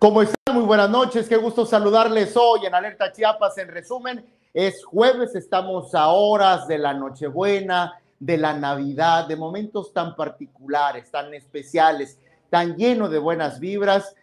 ¿Cómo están? Muy buenas noches. Qué gusto saludarles hoy en Alerta Chiapas. En resumen, es jueves, estamos a horas de la Nochebuena, de la Navidad, de momentos tan particulares, tan especiales, tan llenos de buenas vibras.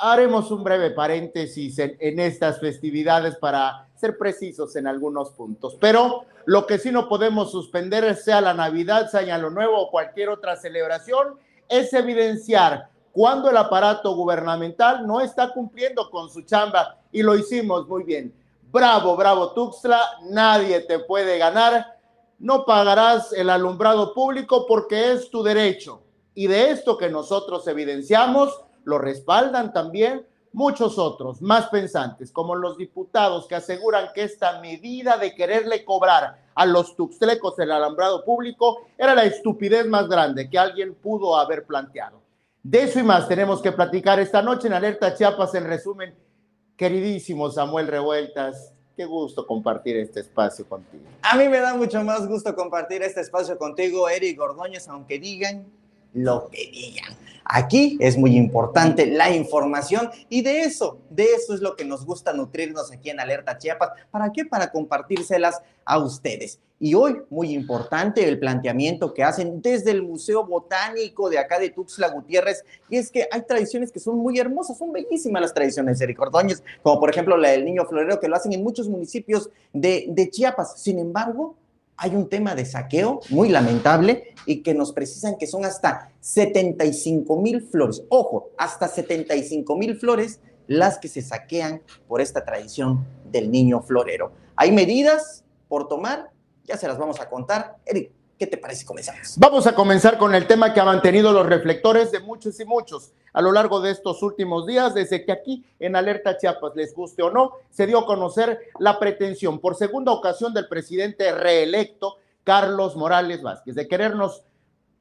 Haremos un breve paréntesis en, estas festividades para ser precisos en algunos puntos. Pero lo que sí no podemos suspender, sea la Navidad, sea Año Nuevo o cualquier otra celebración, es evidenciar cuando el aparato gubernamental no está cumpliendo con su chamba y lo hicimos muy bien. Bravo, bravo Tuxtla, nadie te puede ganar, no pagarás el alumbrado público porque es tu derecho. Y de esto que nosotros evidenciamos, lo respaldan también muchos otros más pensantes, como los diputados que aseguran que esta medida de quererle cobrar a los tuxtlecos el alumbrado público era la estupidez más grande que alguien pudo haber planteado. De eso y más tenemos que platicar esta noche en Alerta Chiapas. En resumen, queridísimo Samuel Revueltas, qué gusto compartir este espacio contigo. A mí me da mucho más gusto compartir este espacio contigo, Eric Ordóñez, aunque digan lo que digan. Aquí es muy importante la información y de eso, de eso es lo que nos gusta nutrirnos aquí en Alerta Chiapas. ¿Para qué? Para compartírselas a ustedes. Y hoy, muy importante, el planteamiento que hacen desde el Museo Botánico de acá de Tuxtla Gutiérrez, y es que hay tradiciones que son muy hermosas, son bellísimas las tradiciones, Eric Ordóñez, como por ejemplo la del Niño Florero, que lo hacen en muchos municipios de, de Chiapas. Sin embargo, hay un tema de saqueo muy lamentable y que nos precisan que son hasta 75 mil flores. Ojo, hasta 75 mil flores las que se saquean por esta tradición del niño florero. Hay medidas por tomar, ya se las vamos a contar. Eric, ¿qué te parece? Comenzamos. Vamos a comenzar con el tema que ha mantenido los reflectores de muchos y muchos a lo largo de estos últimos días, desde que aquí en Alerta Chiapas, les guste o no, se dio a conocer la pretensión por segunda ocasión del presidente reelecto, Carlos Morales Vázquez, de querernos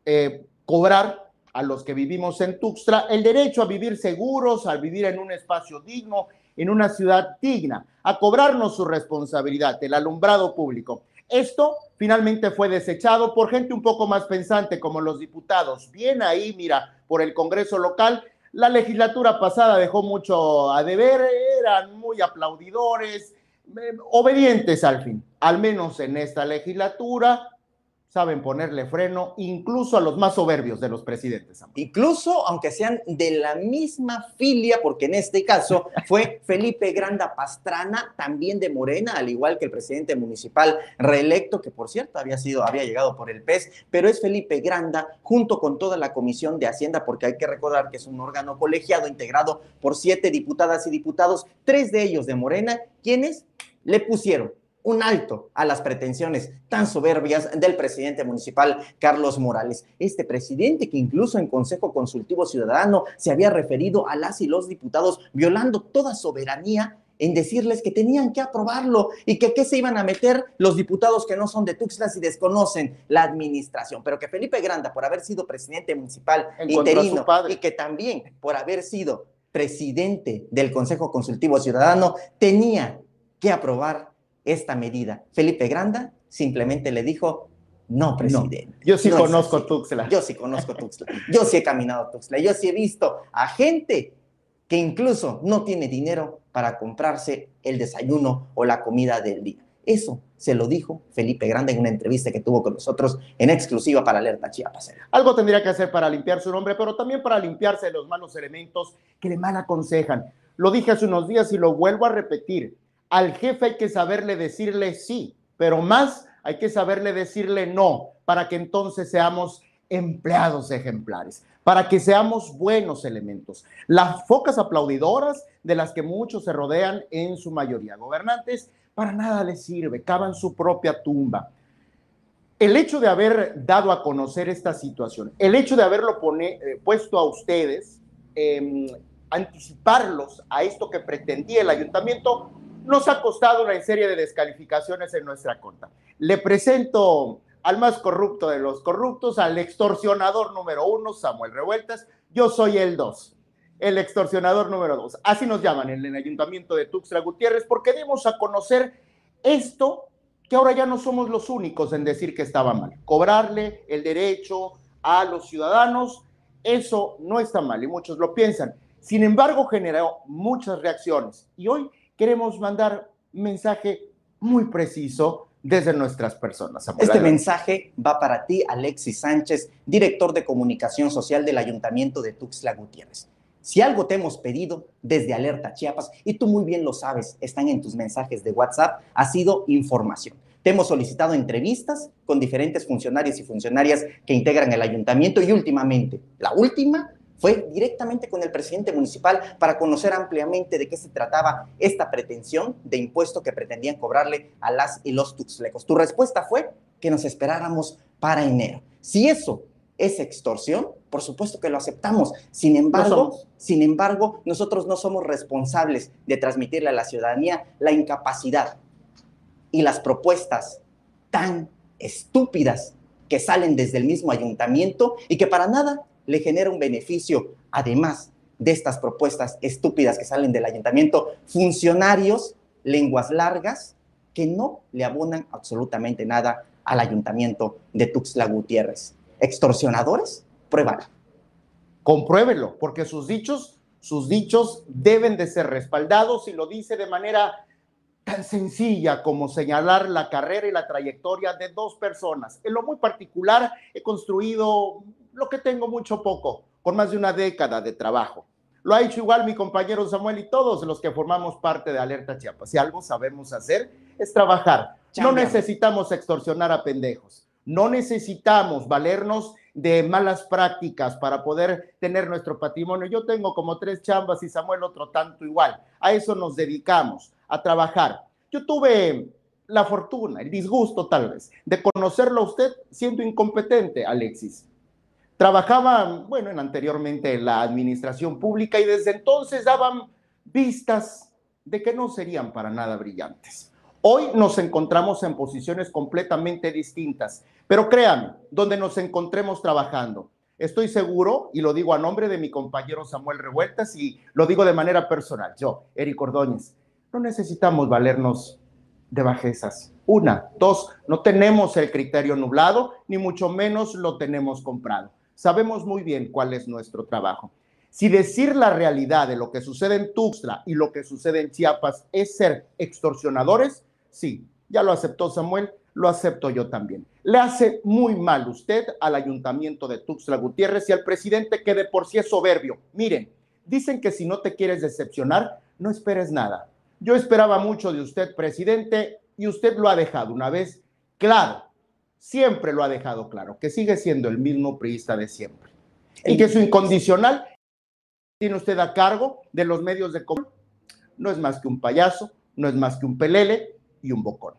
eh, cobrar a los que vivimos en Tuxtla el derecho a vivir seguros, a vivir en un espacio digno, en una ciudad digna, a cobrarnos su responsabilidad, el alumbrado público. Esto finalmente fue desechado por gente un poco más pensante como los diputados. Bien ahí, mira, por el Congreso local. La legislatura pasada dejó mucho a deber, eran muy aplaudidores, eh, obedientes al fin, al menos en esta legislatura saben ponerle freno incluso a los más soberbios de los presidentes. Incluso aunque sean de la misma filia, porque en este caso fue Felipe Granda Pastrana, también de Morena, al igual que el presidente municipal reelecto, que por cierto había sido, había llegado por el PES, pero es Felipe Granda junto con toda la Comisión de Hacienda, porque hay que recordar que es un órgano colegiado integrado por siete diputadas y diputados, tres de ellos de Morena, quienes le pusieron un alto a las pretensiones tan soberbias del presidente municipal Carlos Morales. Este presidente que incluso en Consejo Consultivo Ciudadano se había referido a las y los diputados violando toda soberanía en decirles que tenían que aprobarlo y que qué se iban a meter los diputados que no son de Tuxtla y desconocen la administración, pero que Felipe Granda, por haber sido presidente municipal interino y que también por haber sido presidente del Consejo Consultivo Ciudadano, tenía que aprobar esta medida. Felipe Granda simplemente le dijo, no, presidente. yo sí conozco Tuxtla. Yo sí conozco Tuxtla. Yo sí he caminado Tuxtla. Yo sí he visto a gente que incluso no tiene dinero para comprarse el desayuno o la comida del día. Eso se lo dijo Felipe Grande en una entrevista que tuvo con nosotros en exclusiva para Alerta Chiapas. Algo tendría que hacer para limpiar su nombre, pero también para limpiarse de los malos elementos que le mal aconsejan. Lo dije hace unos días y lo vuelvo a repetir. Al jefe hay que saberle decirle sí, pero más hay que saberle decirle no, para que entonces seamos empleados ejemplares, para que seamos buenos elementos. Las focas aplaudidoras de las que muchos se rodean, en su mayoría gobernantes, para nada les sirve, cavan su propia tumba. El hecho de haber dado a conocer esta situación, el hecho de haberlo eh, puesto a ustedes, em, anticiparlos a esto que pretendía el ayuntamiento, nos ha costado una serie de descalificaciones en nuestra conta. Le presento al más corrupto de los corruptos, al extorsionador número uno, Samuel Revueltas. Yo soy el dos, el extorsionador número dos. Así nos llaman en el ayuntamiento de Tuxtla Gutiérrez, porque dimos a conocer esto que ahora ya no somos los únicos en decir que estaba mal. Cobrarle el derecho a los ciudadanos, eso no está mal y muchos lo piensan. Sin embargo, generó muchas reacciones y hoy queremos mandar un mensaje muy preciso desde nuestras personas. Este mensaje va para ti, Alexis Sánchez, director de comunicación social del Ayuntamiento de Tuxtla Gutiérrez. Si algo te hemos pedido desde Alerta Chiapas, y tú muy bien lo sabes, están en tus mensajes de WhatsApp, ha sido información. Te hemos solicitado entrevistas con diferentes funcionarios y funcionarias que integran el ayuntamiento y últimamente, la última fue directamente con el presidente municipal para conocer ampliamente de qué se trataba esta pretensión de impuesto que pretendían cobrarle a las y los tuxlecos. Tu respuesta fue que nos esperáramos para enero. Si eso es extorsión, por supuesto que lo aceptamos. Sin embargo, sin embargo, nosotros no somos responsables de transmitirle a la ciudadanía la incapacidad y las propuestas tan estúpidas que salen desde el mismo ayuntamiento y que para nada le genera un beneficio, además de estas propuestas estúpidas que salen del ayuntamiento, funcionarios, lenguas largas, que no le abonan absolutamente nada al ayuntamiento de Tuxtla Gutiérrez. ¿Extorsionadores? Pruébalo. Compruébelo, porque sus dichos, sus dichos deben de ser respaldados y lo dice de manera tan sencilla como señalar la carrera y la trayectoria de dos personas. En lo muy particular, he construido lo que tengo mucho poco, con más de una década de trabajo. Lo ha hecho igual mi compañero Samuel y todos los que formamos parte de Alerta Chiapas. Si algo sabemos hacer es trabajar. No necesitamos extorsionar a pendejos. No necesitamos valernos de malas prácticas para poder tener nuestro patrimonio. Yo tengo como tres chambas y Samuel otro tanto igual. A eso nos dedicamos, a trabajar. Yo tuve la fortuna, el disgusto tal vez, de conocerlo a usted siendo incompetente, Alexis. Trabajaba, bueno, en anteriormente en la administración pública y desde entonces daban vistas de que no serían para nada brillantes. Hoy nos encontramos en posiciones completamente distintas, pero créanme, donde nos encontremos trabajando, estoy seguro, y lo digo a nombre de mi compañero Samuel Revueltas y lo digo de manera personal, yo, Eric Ordóñez, no necesitamos valernos de bajezas. Una, dos, no tenemos el criterio nublado, ni mucho menos lo tenemos comprado sabemos muy bien cuál es nuestro trabajo. Si decir la realidad de lo que sucede en Tuxtla y lo que sucede en Chiapas es ser extorsionadores, sí, ya lo aceptó Samuel, lo acepto yo también. Le hace muy mal usted al ayuntamiento de Tuxtla Gutiérrez y al presidente que de por sí es soberbio. Miren, dicen que si no te quieres decepcionar, no esperes nada. Yo esperaba mucho de usted, presidente, y usted lo ha dejado una vez claro siempre lo ha dejado claro, que sigue siendo el mismo priista de siempre. Y que su incondicional tiene usted a cargo de los medios de comunicación. No es más que un payaso, no es más que un pelele y un bocón.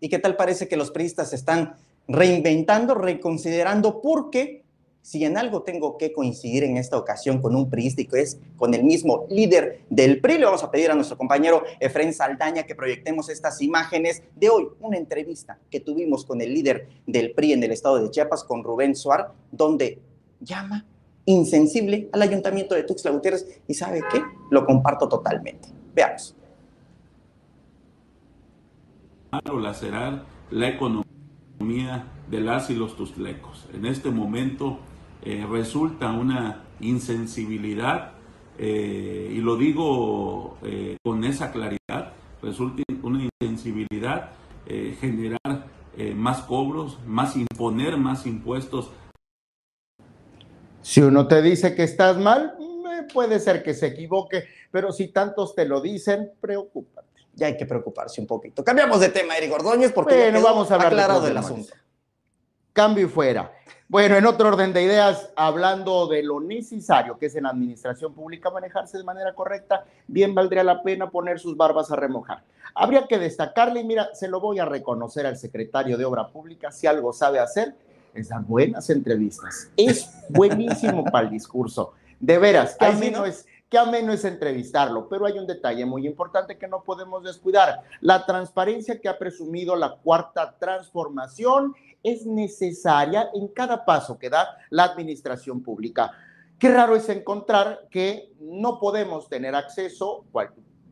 ¿Y qué tal parece que los priistas se están reinventando, reconsiderando? Porque si en algo tengo que coincidir en esta ocasión con un priista y es con el mismo líder del PRI, le vamos a pedir a nuestro compañero Efren Saldaña que proyectemos estas imágenes de hoy, una entrevista que tuvimos con el líder del PRI en el estado de Chiapas, con Rubén Suar, donde llama insensible al ayuntamiento de Tuxtla Gutiérrez y sabe qué, lo comparto totalmente. Veamos. la economía de las y los tuxtlecos. En este momento eh, resulta una insensibilidad, eh, y lo digo eh, con esa claridad, resulta una insensibilidad generar más cobros, más imponer más impuestos. Si uno te dice que estás mal, puede ser que se equivoque, pero si tantos te lo dicen, preocúpate. Ya hay que preocuparse un poquito. Cambiamos de tema, Eric Ordóñez, porque bueno, vamos a hablar aclarado del asunto. Cambio y fuera. Bueno, en otro orden de ideas, hablando de lo necesario que es en la administración pública manejarse de manera correcta, bien valdría la pena poner sus barbas a remojar. Habría que destacarle, y mira, se lo voy a reconocer al secretario de Obra Pública, si algo sabe hacer, es dar buenas entrevistas. Es buenísimo para el discurso. De veras, que ameno, es, que ameno es entrevistarlo, pero hay un detalle muy importante que no podemos descuidar, la transparencia que ha presumido la cuarta transformación es necesaria en cada paso que da la administración pública. Qué raro es encontrar que no podemos tener acceso,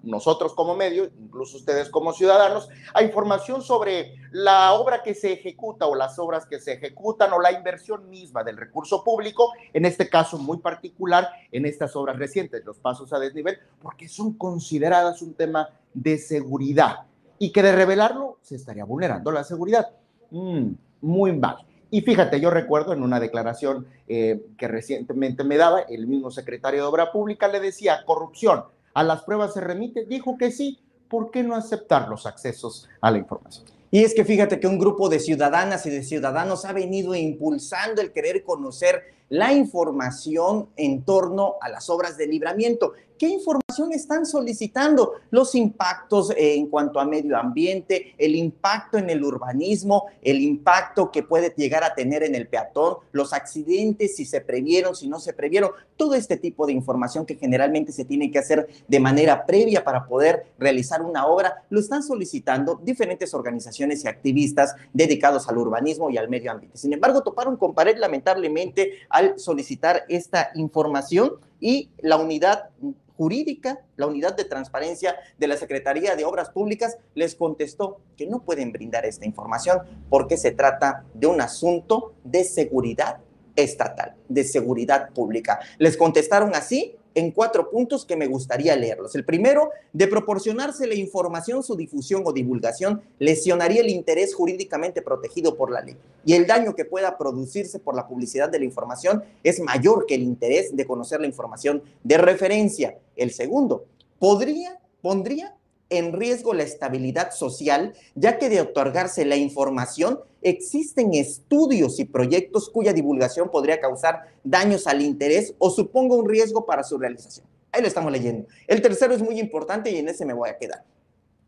nosotros como medio, incluso ustedes como ciudadanos, a información sobre la obra que se ejecuta o las obras que se ejecutan o la inversión misma del recurso público, en este caso muy particular, en estas obras recientes, los pasos a desnivel, porque son consideradas un tema de seguridad y que de revelarlo se estaría vulnerando la seguridad. Mm, muy mal. Y fíjate, yo recuerdo en una declaración eh, que recientemente me daba, el mismo secretario de Obra Pública le decía, corrupción, a las pruebas se remite, dijo que sí, ¿por qué no aceptar los accesos a la información? Y es que fíjate que un grupo de ciudadanas y de ciudadanos ha venido impulsando el querer conocer la información en torno a las obras de libramiento. ¿Qué información están solicitando? Los impactos en cuanto a medio ambiente, el impacto en el urbanismo, el impacto que puede llegar a tener en el peatón, los accidentes, si se previeron, si no se previeron, todo este tipo de información que generalmente se tiene que hacer de manera previa para poder realizar una obra, lo están solicitando diferentes organizaciones y activistas dedicados al urbanismo y al medio ambiente. Sin embargo, toparon con pared lamentablemente al solicitar esta información y la unidad jurídica, la unidad de transparencia de la Secretaría de Obras Públicas les contestó que no pueden brindar esta información porque se trata de un asunto de seguridad estatal, de seguridad pública. Les contestaron así en cuatro puntos que me gustaría leerlos. El primero, de proporcionarse la información, su difusión o divulgación lesionaría el interés jurídicamente protegido por la ley y el daño que pueda producirse por la publicidad de la información es mayor que el interés de conocer la información de referencia. El segundo, podría, pondría en riesgo la estabilidad social, ya que de otorgarse la información existen estudios y proyectos cuya divulgación podría causar daños al interés o suponga un riesgo para su realización. Ahí lo estamos leyendo. El tercero es muy importante y en ese me voy a quedar.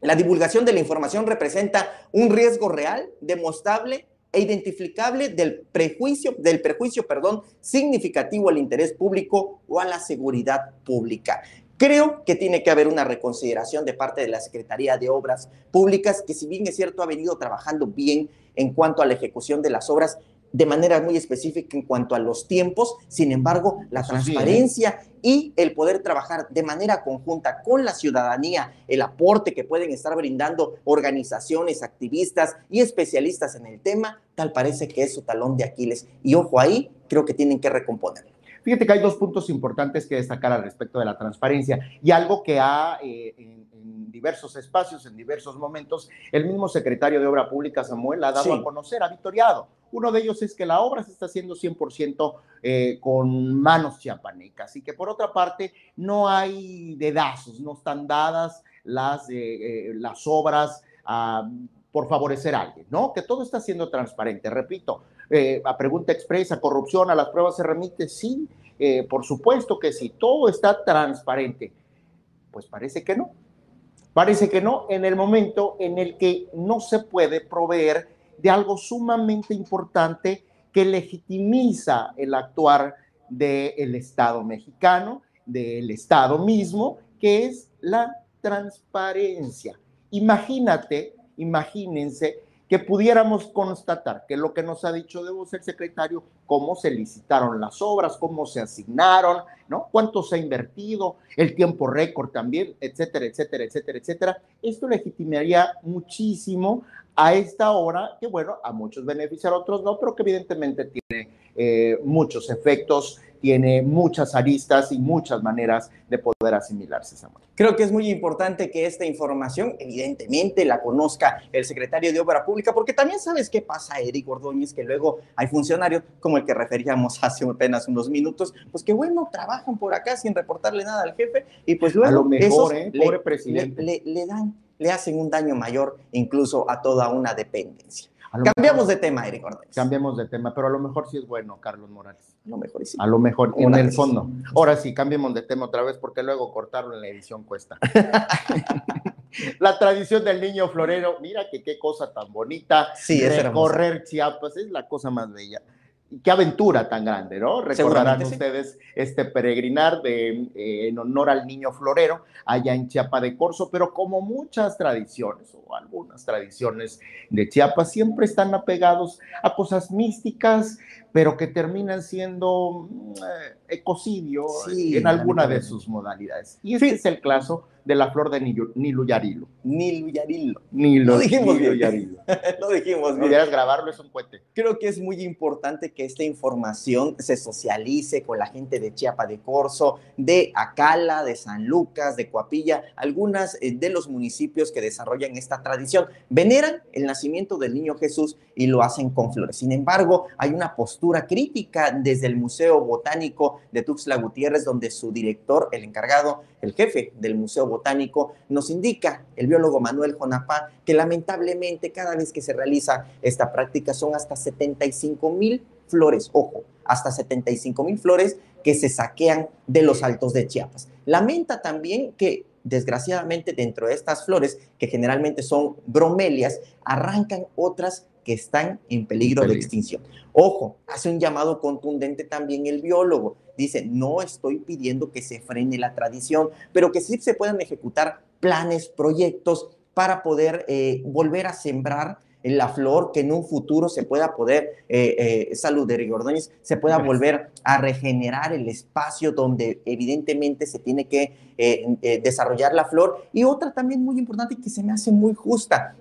La divulgación de la información representa un riesgo real, demostrable e identificable del prejuicio, del perdón, significativo al interés público o a la seguridad pública. Creo que tiene que haber una reconsideración de parte de la Secretaría de Obras Públicas, que si bien es cierto ha venido trabajando bien en cuanto a la ejecución de las obras, de manera muy específica en cuanto a los tiempos, sin embargo, la ¿eh? transparencia y el poder trabajar de manera conjunta con la ciudadanía, el aporte que pueden estar brindando organizaciones, activistas y especialistas en el tema, tal parece que es su talón de Aquiles. Y ojo ahí, creo que tienen que recomponerlo. Fíjate que hay dos puntos importantes que destacar al respecto de la transparencia y algo que ha eh, en, diversos espacios, en diversos momentos, el mismo secretario de Obra Pública, Samuel, ha dado a conocer, ha victoriado. Uno de ellos es que la obra se está haciendo 100% eh, con manos chiapanecas y que por otra parte no hay dedazos, no están dadas las, eh, las obras ah, por favorecer a alguien, ¿no? Que todo está siendo transparente. Repito, a pregunta expresa, corrupción, a las pruebas se remite, sí, eh, por supuesto que si todo está transparente, pues parece que no. Parece que no en el momento en el que no se puede proveer de algo sumamente importante que legitimiza el actuar del Estado mexicano, del Estado mismo, que es la transparencia. Imagínate, imagínense que pudiéramos constatar que lo que nos ha dicho de vos el secretario, cómo se licitaron las obras, cómo se asignaron, ¿no? Cuánto se ha invertido, el tiempo récord también, etcétera, etcétera, etcétera, etcétera. Esto legitimaría muchísimo a esta hora, que bueno, a muchos beneficia, a otros no, pero que evidentemente tiene eh, muchos efectos tiene muchas aristas y muchas maneras de poder asimilarse, Samuel. Creo que es muy importante que esta información, evidentemente, la conozca el secretario de Obra Pública, porque también sabes qué pasa, Eric Ordóñez, que luego hay funcionarios como el que referíamos hace apenas unos minutos, pues que bueno, trabajan por acá sin reportarle nada al jefe y pues luego a lo mejor, ¿eh? pobre presidente. le dan, le hacen un daño mayor incluso a toda una dependencia. Cambiamos de tema, Eric Ordóñez. Cambiamos de tema, pero a lo mejor sí es bueno, Carlos Morales. A lo mejor sí. A lo mejor, en el fondo. Ahora sí, cambiemos de tema otra vez porque luego cortarlo en la edición cuesta. la tradición del niño florero, mira que qué cosa tan bonita. Sí, es Recorrer Chiapas es la cosa más bella qué aventura tan grande, ¿no? Recordarán ustedes este peregrinar de, eh, en honor al niño florero allá en Chiapa de Corzo, pero como muchas tradiciones o algunas tradiciones de Chiapas siempre están apegados a cosas místicas, pero que terminan siendo mm, eh, ecocidio en alguna de sus modalidades. Y este es el caso de la flor de Niluyarilo. Niluyarilo. Nilo, Lo dijimos bien. Niluyarilo. Lo dijimos bien. Pudieras grabarlo, es un cohete. Creo que es muy importante que esta información se socialice con la gente de Chiapa de Corzo, de Acala, de San Lucas, de Coapilla, algunas eh, de los municipios que desarrollan esta tradición. Veneran el nacimiento del niño Jesús y lo hacen con flores. Sin embargo, hay una postura crítica desde el Museo Botánico de Tuxtla Gutiérrez, donde su director, el encargado, el jefe del Museo Botánico, nos indica, el biólogo Manuel Jonapá, que lamentablemente cada vez que se realiza esta práctica son hasta 75 mil flores, ojo, hasta 75 mil flores que se saquean de los altos de Chiapas. Lamenta también que desgraciadamente dentro de estas flores, que generalmente son bromelias, arrancan otras que están en peligro de extinción. Ojo, hace un llamado contundente también el biólogo. Dice, no estoy pidiendo que se frene la tradición, pero que sí se puedan ejecutar planes, proyectos para poder eh, volver a sembrar la flor que en un futuro se pueda poder, eh, eh, salud de Ordóñez, se pueda volver a regenerar el espacio donde evidentemente se tiene que eh, desarrollar la flor. Y otra también muy importante que se me hace muy justa,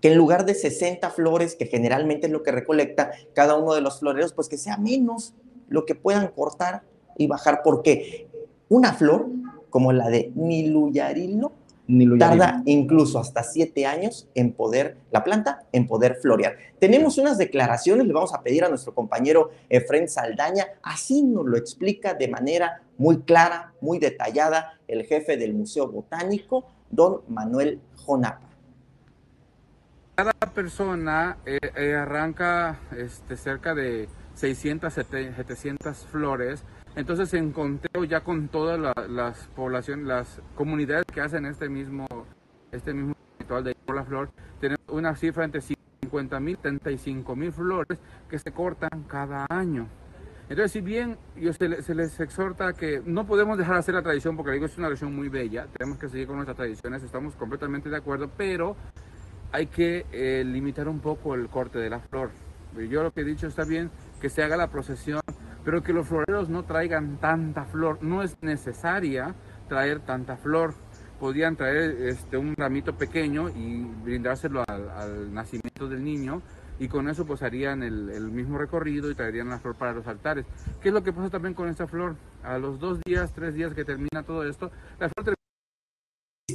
que en lugar de 60 flores, que generalmente es lo que recolecta cada uno de los floreros, pues que sea menos lo que puedan cortar y bajar, porque una flor como la de Niluyarilo tarda incluso hasta siete años en poder, la planta, en poder florear. Tenemos unas declaraciones, le vamos a pedir a nuestro compañero Efren Saldaña, así nos lo explica de manera muy clara, muy detallada, el jefe del Museo Botánico, don Manuel Jonapa. Persona eh, eh, arranca este, cerca de 600, 700 flores entonces se encontró ya con todas las poblaciones, las comunidades que hacen este mismo, este mismo ritual de la flor, tenemos una cifra entre 50 mil y 35 mil flores que se cortan cada año. Entonces, si bien yo se, les, exhorta que no podemos dejar de hacer la tradición, porque digo es una tradición muy bella, tenemos que seguir con nuestras tradiciones, estamos completamente de acuerdo, pero hay que eh, limitar un poco el corte de la flor. Yo lo que he dicho está bien que se haga la procesión pero que los floreros no traigan tanta flor. No es necesaria traer tanta flor. Podrían traer este, un ramito pequeño y brindárselo al, nacimiento del niño y con eso pues harían el, el, mismo recorrido y traerían la flor para los altares. ¿Qué es lo que pasa también con esta flor? A los dos días, tres días que termina todo esto, la flor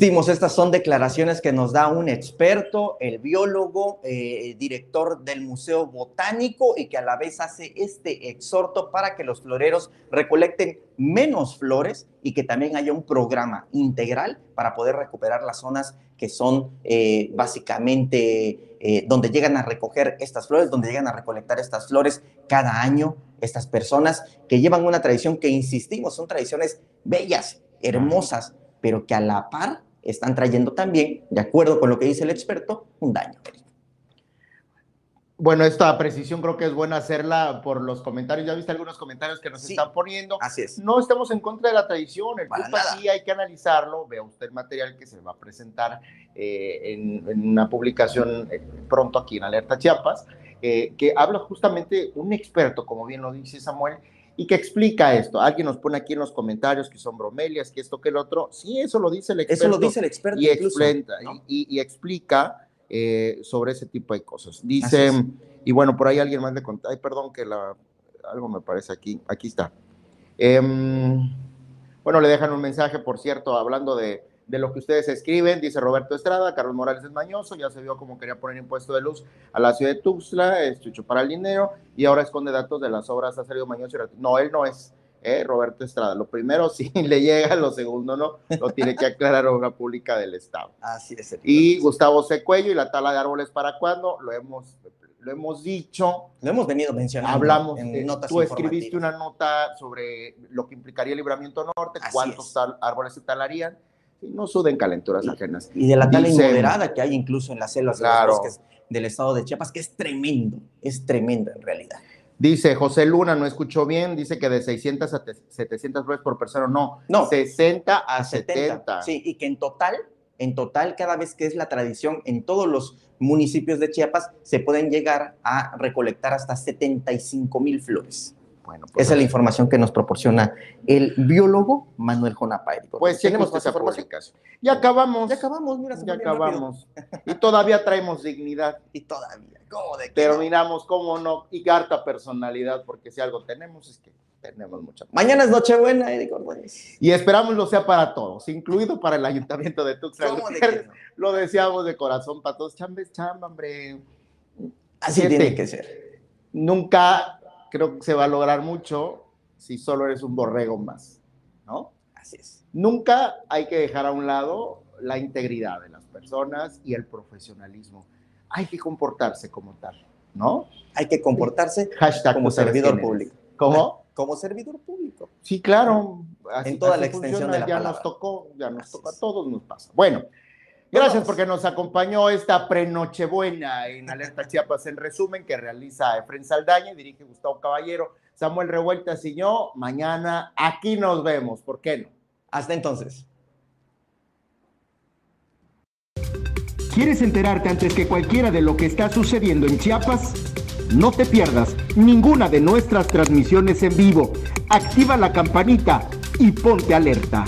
estas son declaraciones que nos da un experto, el biólogo, eh, director del Museo Botánico y que a la vez hace este exhorto para que los floreros recolecten menos flores y que también haya un programa integral para poder recuperar las zonas que son eh, básicamente eh, donde llegan a recoger estas flores, donde llegan a recolectar estas flores cada año, estas personas que llevan una tradición que, insistimos, son tradiciones bellas, hermosas, pero que a la par están trayendo también, de acuerdo con lo que dice el experto, un daño. Bueno, esta precisión creo que es buena hacerla por los comentarios. Ya viste algunos comentarios que nos están poniendo. Así es. No estamos en contra de la tradición. El punto aquí hay que analizarlo. Vea usted el material que se va a presentar eh, en, una publicación eh, pronto aquí en Alerta Chiapas, eh, que habla justamente un experto, como bien lo dice Samuel, y que explica esto. Alguien nos pone aquí en los comentarios que son bromelias, que esto, que el otro. Sí, eso lo dice el experto. Eso lo dice el experto. Y, y, explica eh, sobre ese tipo de cosas. Dice, y bueno, por ahí alguien más le contó, ay, perdón que la, algo me parece aquí, aquí está. Em, bueno, le dejan un mensaje, por cierto, hablando de de lo que ustedes escriben, dice Roberto Estrada, Carlos Morales es mañoso, ya se vio como quería poner impuesto de luz a la ciudad de Tuxtla, es chucho para el dinero, y ahora esconde datos de las obras, ha salido mañoso. No, él no es, eh, Roberto Estrada. Lo primero sí le llega, lo segundo no, lo tiene que aclarar obra pública del Estado. Así es. Y Gustavo Secuello y la tala de árboles para cuándo, lo hemos lo hemos dicho. Lo hemos venido mencionando. Hablamos, en notas tú escribiste una nota sobre lo que implicaría el libramiento norte, cuántos árboles se talarían no suden calenturas ajenas. Y de la tala inmoderada que hay incluso en las selvas de los del estado de Chiapas, que es tremendo, es tremendo en realidad. Dice José Luna, no escuchó bien, dice que de 600 a 700 flores por persona, no, no 60 a 70. Sí, y que en total, en total, cada vez que es la tradición, en todos los municipios de Chiapas se pueden llegar a recolectar hasta 75 mil flores. Bueno, pues, Esa es la información que nos proporciona el biólogo Manuel Jonapay. pues sí, tenemos esa información. publicación. Ya acabamos. Ya acabamos, mira, se Ya acabamos. Y todavía traemos dignidad. Y todavía, ¿cómo de no? miramos cómo no, y harta personalidad, porque si algo tenemos es que tenemos mucha. Mañana es Nochebuena, Eric Ordóñez. Y esperamos lo sea para todos, incluido para el ayuntamiento de Tuxtla ¿Cómo de? Lo deseamos de corazón para todos. Chamba es chamba, hombre. Así Siete. tiene que ser. Nunca creo que se va a lograr mucho si solo eres un borrego más, ¿no? Así es. Nunca hay que dejar a un lado la integridad de las personas y el profesionalismo. Hay que comportarse como tal, ¿no? Hay que comportarse Hashtag como servidor público. ¿Cómo? Como servidor público. Sí, claro. así- En toda la extensión de la Ya palabra. nos tocó, ya nos Así tocó, a todos nos pasa. Bueno, gracias vamos. porque nos acompañó esta pre-Nochebuena en Alerta Chiapas en resumen que realiza Efren Saldaña y dirige Gustavo Caballero, Samuel Revueltas y yo. Mañana aquí nos vemos, ¿por qué no? Hasta entonces. ¿Quieres enterarte antes que cualquiera de lo que está sucediendo en Chiapas? No te pierdas ninguna de nuestras transmisiones en vivo. Activa la campanita y ponte alerta.